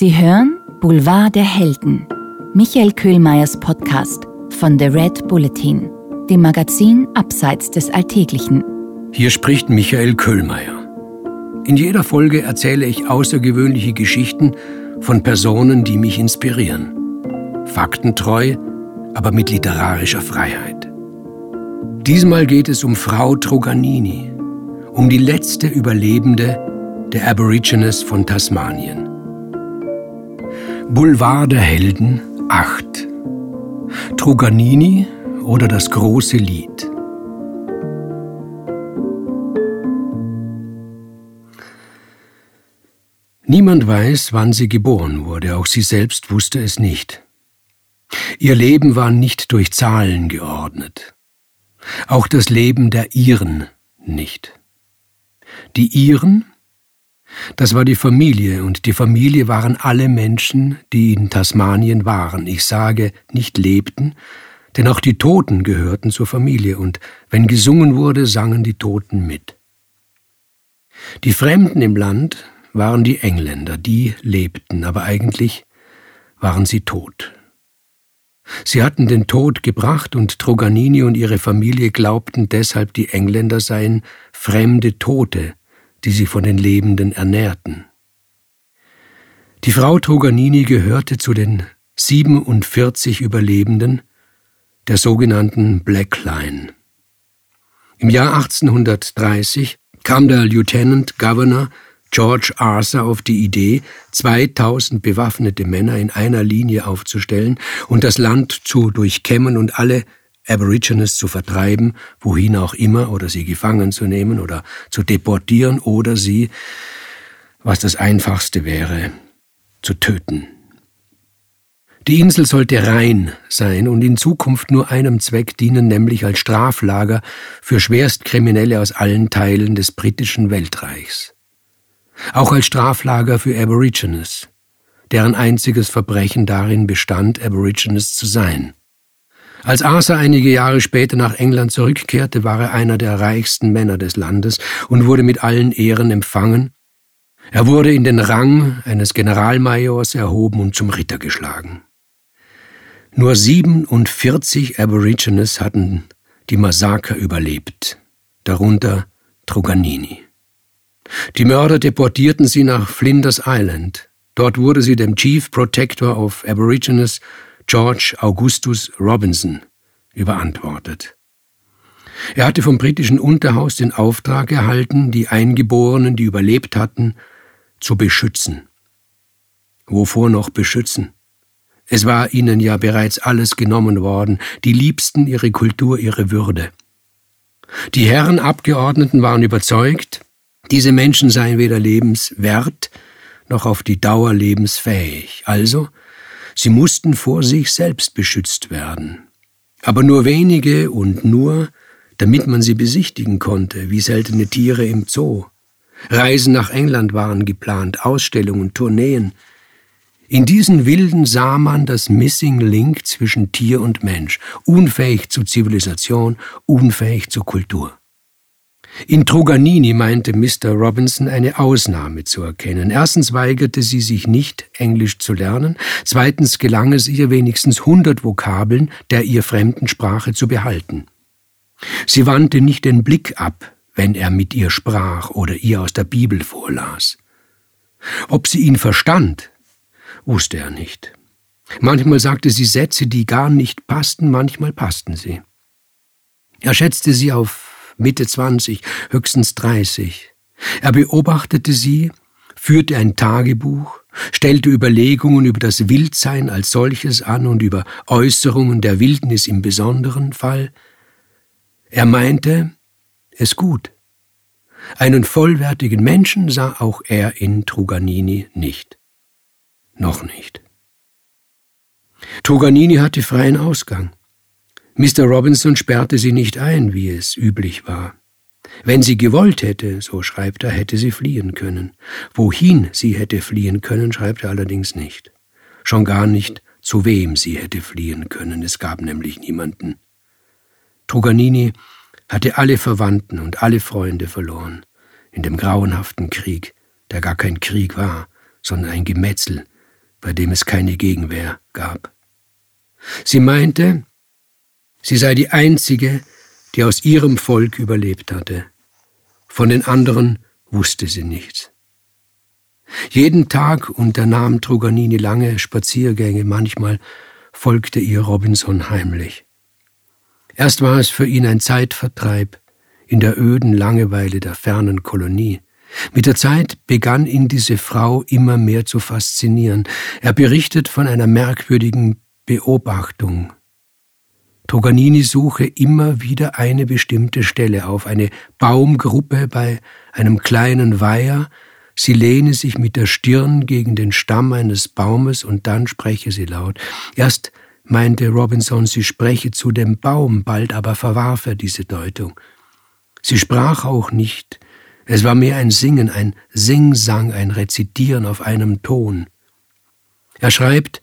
Sie hören Boulevard der Helden, Michael Köhlmeiers Podcast von The Red Bulletin, dem Magazin Abseits des Alltäglichen. Hier spricht Michael Köhlmeier. In jeder Folge erzähle ich außergewöhnliche Geschichten von Personen, die mich inspirieren. Faktentreu, aber mit literarischer Freiheit. Diesmal geht es um Frau Truganini, um die letzte Überlebende der Aborigines von Tasmanien. Boulevard der Helden 8 Truganini oder das große Lied Niemand weiß, wann sie geboren wurde, auch sie selbst wusste es nicht. Ihr Leben war nicht durch Zahlen geordnet. Auch das Leben der Iren nicht. Die Iren das war die Familie, und die Familie waren alle Menschen, die in Tasmanien waren. Ich sage, nicht lebten, denn auch die Toten gehörten zur Familie, und wenn gesungen wurde, sangen die Toten mit. Die Fremden im Land waren die Engländer, die lebten, aber eigentlich waren sie tot. Sie hatten den Tod gebracht, und Troganini und ihre Familie glaubten deshalb, die Engländer seien fremde Tote, die sie von den Lebenden ernährten. Die Frau Truganini gehörte zu den 47 Überlebenden der sogenannten Black Line. Im Jahr 1830 kam der Lieutenant Governor George Arthur auf die Idee, 2000 bewaffnete Männer in einer Linie aufzustellen und das Land zu durchkämmen und alle Aborigines zu vertreiben, wohin auch immer, oder sie gefangen zu nehmen oder zu deportieren oder sie, was das Einfachste wäre, zu töten. Die Insel sollte rein sein und in Zukunft nur einem Zweck dienen, nämlich als Straflager für Schwerstkriminelle aus allen Teilen des britischen Weltreichs. Auch als Straflager für Aborigines, deren einziges Verbrechen darin bestand, Aborigines zu sein. Als Arthur einige Jahre später nach England zurückkehrte, war er einer der reichsten Männer des Landes und wurde mit allen Ehren empfangen. Er wurde in den Rang eines Generalmajors erhoben und zum Ritter geschlagen. Nur 47 Aborigines hatten die Massaker überlebt, darunter Truganini. Die Mörder deportierten sie nach Flinders Island. Dort wurde sie dem Chief Protector of Aborigines George Augustus Robinson überantwortet. Er hatte vom britischen Unterhaus den Auftrag erhalten, die Eingeborenen, die überlebt hatten, zu beschützen. Wovor noch beschützen? Es war ihnen ja bereits alles genommen worden, die Liebsten, ihre Kultur, ihre Würde. Die Herren Abgeordneten waren überzeugt, diese Menschen seien weder lebenswert noch auf die Dauer lebensfähig. Also Sie mussten vor sich selbst beschützt werden. Aber nur wenige und nur, damit man sie besichtigen konnte, wie seltene Tiere im Zoo. Reisen nach England waren geplant, Ausstellungen, Tourneen. In diesen Wilden sah man das Missing Link zwischen Tier und Mensch, unfähig zu Zivilisation, unfähig zur Kultur. In Truganini meinte Mr. Robinson eine Ausnahme zu erkennen. Erstens weigerte sie sich nicht, Englisch zu lernen. Zweitens gelang es ihr, wenigstens hundert Vokabeln der ihr fremden Sprache zu behalten. Sie wandte nicht den Blick ab, wenn er mit ihr sprach oder ihr aus der Bibel vorlas. Ob sie ihn verstand, wusste er nicht. Manchmal sagte sie Sätze, die gar nicht passten, manchmal passten sie. Er schätzte sie auf Mitte 20, höchstens 30. Er beobachtete sie, führte ein Tagebuch, stellte Überlegungen über das Wildsein als solches an und über Äußerungen der Wildnis im besonderen Fall. Er meinte es gut. Einen vollwertigen Menschen sah auch er in Truganini nicht. Noch nicht. Truganini hatte freien Ausgang. Mr. Robinson sperrte sie nicht ein, wie es üblich war. Wenn sie gewollt hätte, so schreibt er, hätte sie fliehen können. Wohin sie hätte fliehen können, schreibt er allerdings nicht. Schon gar nicht, zu wem sie hätte fliehen können, es gab nämlich niemanden. Truganini hatte alle Verwandten und alle Freunde verloren, in dem grauenhaften Krieg, der gar kein Krieg war, sondern ein Gemetzel bei dem es keine Gegenwehr gab. Sie meinte, sie sei die einzige, die aus ihrem Volk überlebt hatte. Von den anderen wusste sie nichts. Jeden Tag unternahm Truganini lange Spaziergänge, manchmal folgte ihr Robinson heimlich. Erst war es für ihn ein Zeitvertreib in der öden Langeweile der fernen Kolonie. Mit der Zeit begann ihn diese Frau immer mehr zu faszinieren. Er berichtet von einer merkwürdigen Beobachtung. Toganini suche immer wieder eine bestimmte Stelle auf, eine Baumgruppe bei einem kleinen Weiher, sie lehne sich mit der Stirn gegen den Stamm eines Baumes und dann spreche sie laut. Erst meinte Robinson, sie spreche zu dem Baum, bald aber verwarf er diese Deutung. Sie sprach auch nicht, es war mehr ein Singen, ein Singsang, ein Rezitieren auf einem Ton. Er schreibt,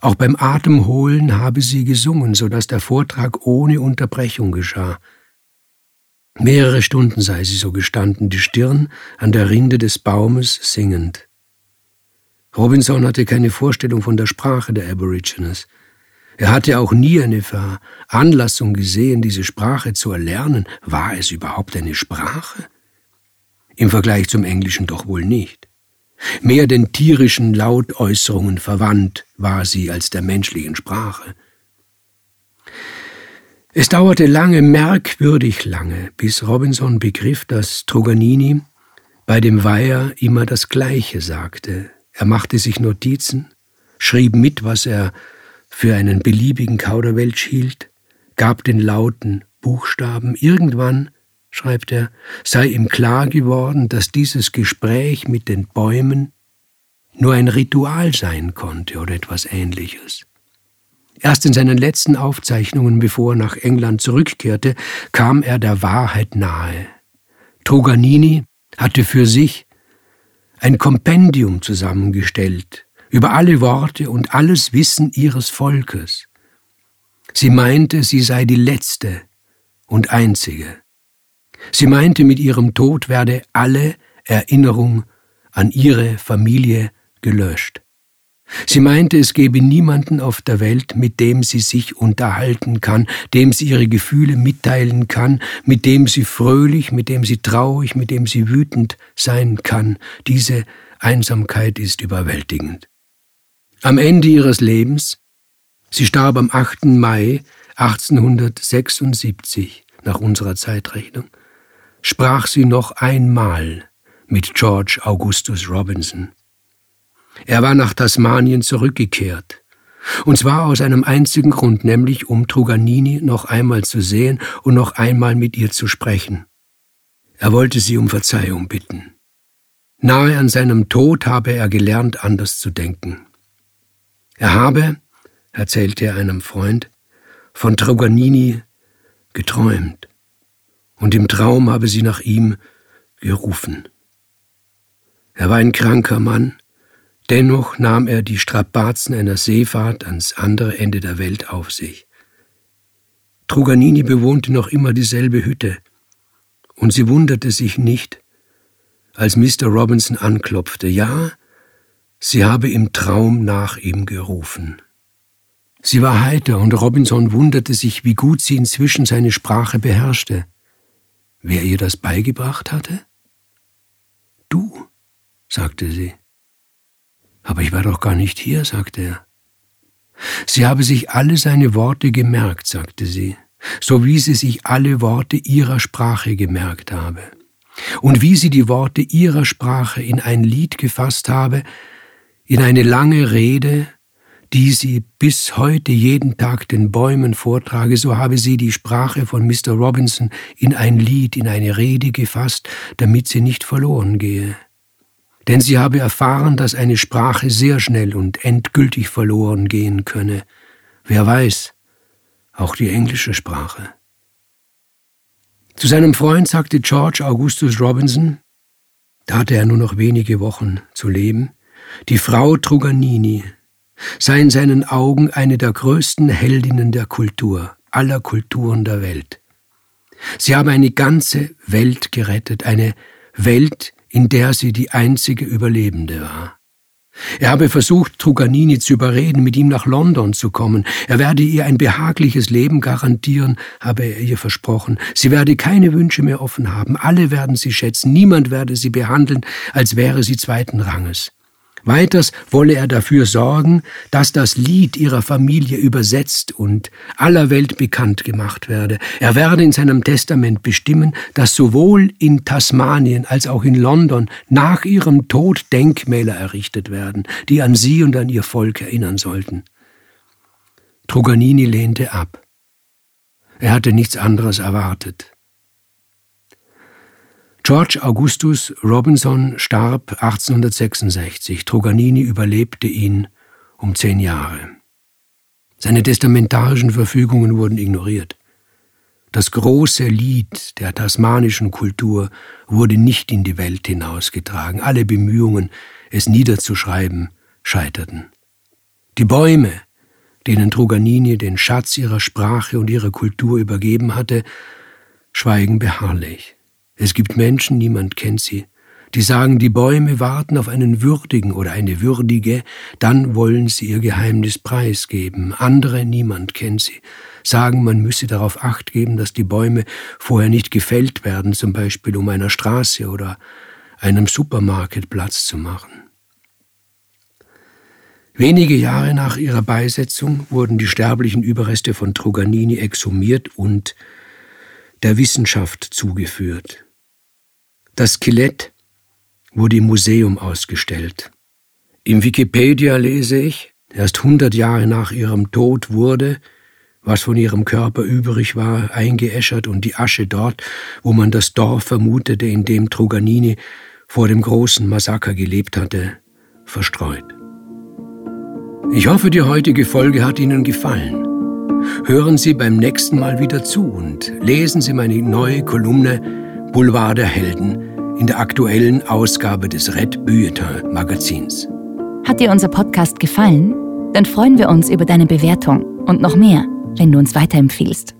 auch beim Atemholen habe sie gesungen, so dass der Vortrag ohne Unterbrechung geschah. Mehrere Stunden sei sie so gestanden, die Stirn an der Rinde des Baumes singend. Robinson hatte keine Vorstellung von der Sprache der Aborigines. Er hatte auch nie eine Veranlassung gesehen, diese Sprache zu erlernen. War es überhaupt eine Sprache? Im Vergleich zum Englischen doch wohl nicht. Mehr den tierischen Lautäußerungen verwandt war sie als der menschlichen Sprache. Es dauerte lange, merkwürdig lange, bis Robinson begriff, dass Truganini bei dem Weiher immer das Gleiche sagte. Er machte sich Notizen, schrieb mit, was er für einen beliebigen Kauderwelsch hielt, gab den Lauten Buchstaben. Irgendwann schreibt er, sei ihm klar geworden, dass dieses Gespräch mit den Bäumen nur ein Ritual sein konnte oder etwas ähnliches. Erst in seinen letzten Aufzeichnungen, bevor er nach England zurückkehrte, kam er der Wahrheit nahe. Truganini hatte für sich ein Kompendium zusammengestellt über alle Worte und alles Wissen ihres Volkes. Sie meinte, sie sei die letzte und einzige. Sie meinte, mit ihrem Tod werde alle Erinnerung an ihre Familie gelöscht. Sie meinte, es gebe niemanden auf der Welt, mit dem sie sich unterhalten kann, dem sie ihre Gefühle mitteilen kann, mit dem sie fröhlich, mit dem sie traurig, mit dem sie wütend sein kann. Diese Einsamkeit ist überwältigend. Am Ende ihres Lebens, sie starb am 8. Mai 1876 nach unserer Zeitrechnung, sprach sie noch einmal mit George Augustus Robinson. Er war nach Tasmanien zurückgekehrt. Und zwar aus einem einzigen Grund, nämlich um Truganini noch einmal zu sehen und noch einmal mit ihr zu sprechen. Er wollte sie um Verzeihung bitten. Nahe an seinem Tod habe er gelernt, anders zu denken. Er habe, erzählte er einem Freund, von Truganini geträumt und im Traum habe sie nach ihm gerufen. Er war ein kranker Mann, dennoch nahm er die Strapazen einer Seefahrt ans andere Ende der Welt auf sich. Truganini bewohnte noch immer dieselbe Hütte, und sie wunderte sich nicht, als Mr. Robinson anklopfte. Ja, sie habe im Traum nach ihm gerufen. Sie war heiter, und Robinson wunderte sich, wie gut sie inzwischen seine Sprache beherrschte wer ihr das beigebracht hatte? Du, sagte sie. Aber ich war doch gar nicht hier, sagte er. Sie habe sich alle seine Worte gemerkt, sagte sie, so wie sie sich alle Worte ihrer Sprache gemerkt habe. Und wie sie die Worte ihrer Sprache in ein Lied gefasst habe, in eine lange Rede, die sie bis heute jeden Tag den Bäumen vortrage, so habe sie die Sprache von Mr. Robinson in ein Lied, in eine Rede gefasst, damit sie nicht verloren gehe. Denn sie habe erfahren, dass eine Sprache sehr schnell und endgültig verloren gehen könne. Wer weiß, auch die englische Sprache. Zu seinem Freund sagte George Augustus Robinson, da hatte er nur noch wenige Wochen zu leben, die Frau Truganini, sei in seinen Augen eine der größten Heldinnen der Kultur, aller Kulturen der Welt. Sie habe eine ganze Welt gerettet, eine Welt, in der sie die einzige Überlebende war. Er habe versucht, Truganini zu überreden, mit ihm nach London zu kommen. Er werde ihr ein behagliches Leben garantieren, habe er ihr versprochen. Sie werde keine Wünsche mehr offen haben. Alle werden sie schätzen. Niemand werde sie behandeln, als wäre sie zweiten Ranges. Weiters wolle er dafür sorgen, dass das Lied ihrer Familie übersetzt und aller Welt bekannt gemacht werde. Er werde in seinem Testament bestimmen, dass sowohl in Tasmanien als auch in London nach ihrem Tod Denkmäler errichtet werden, die an sie und an ihr Volk erinnern sollten. Truganini lehnte ab. Er hatte nichts anderes erwartet. George Augustus Robinson starb 1866. Truganini überlebte ihn um zehn Jahre. Seine testamentarischen Verfügungen wurden ignoriert. Das große Lied der tasmanischen Kultur wurde nicht in die Welt hinausgetragen. Alle Bemühungen, es niederzuschreiben, scheiterten. Die Bäume, denen Truganini den Schatz ihrer Sprache und ihrer Kultur übergeben hatte, schweigen beharrlich. Es gibt Menschen, niemand kennt sie, die sagen, die Bäume warten auf einen Würdigen oder eine Würdige, dann wollen sie ihr Geheimnis preisgeben. Andere, niemand kennt sie, sagen, man müsse darauf acht geben, dass die Bäume vorher nicht gefällt werden, zum Beispiel um einer Straße oder einem Supermarket Platz zu machen. Wenige Jahre nach ihrer Beisetzung wurden die sterblichen Überreste von Truganini exhumiert und der Wissenschaft zugeführt. Das Skelett wurde im Museum ausgestellt. Im Wikipedia lese ich, erst hundert Jahre nach ihrem Tod wurde, was von ihrem Körper übrig war, eingeäschert und die Asche dort, wo man das Dorf vermutete, in dem Truganini vor dem großen Massaker gelebt hatte, verstreut. Ich hoffe, die heutige Folge hat Ihnen gefallen. Hören Sie beim nächsten Mal wieder zu und lesen Sie meine neue Kolumne Boulevard der Helden in der aktuellen Ausgabe des Red Bulletin Magazins. Hat dir unser Podcast gefallen? Dann freuen wir uns über deine Bewertung und noch mehr, wenn du uns weiterempfiehlst.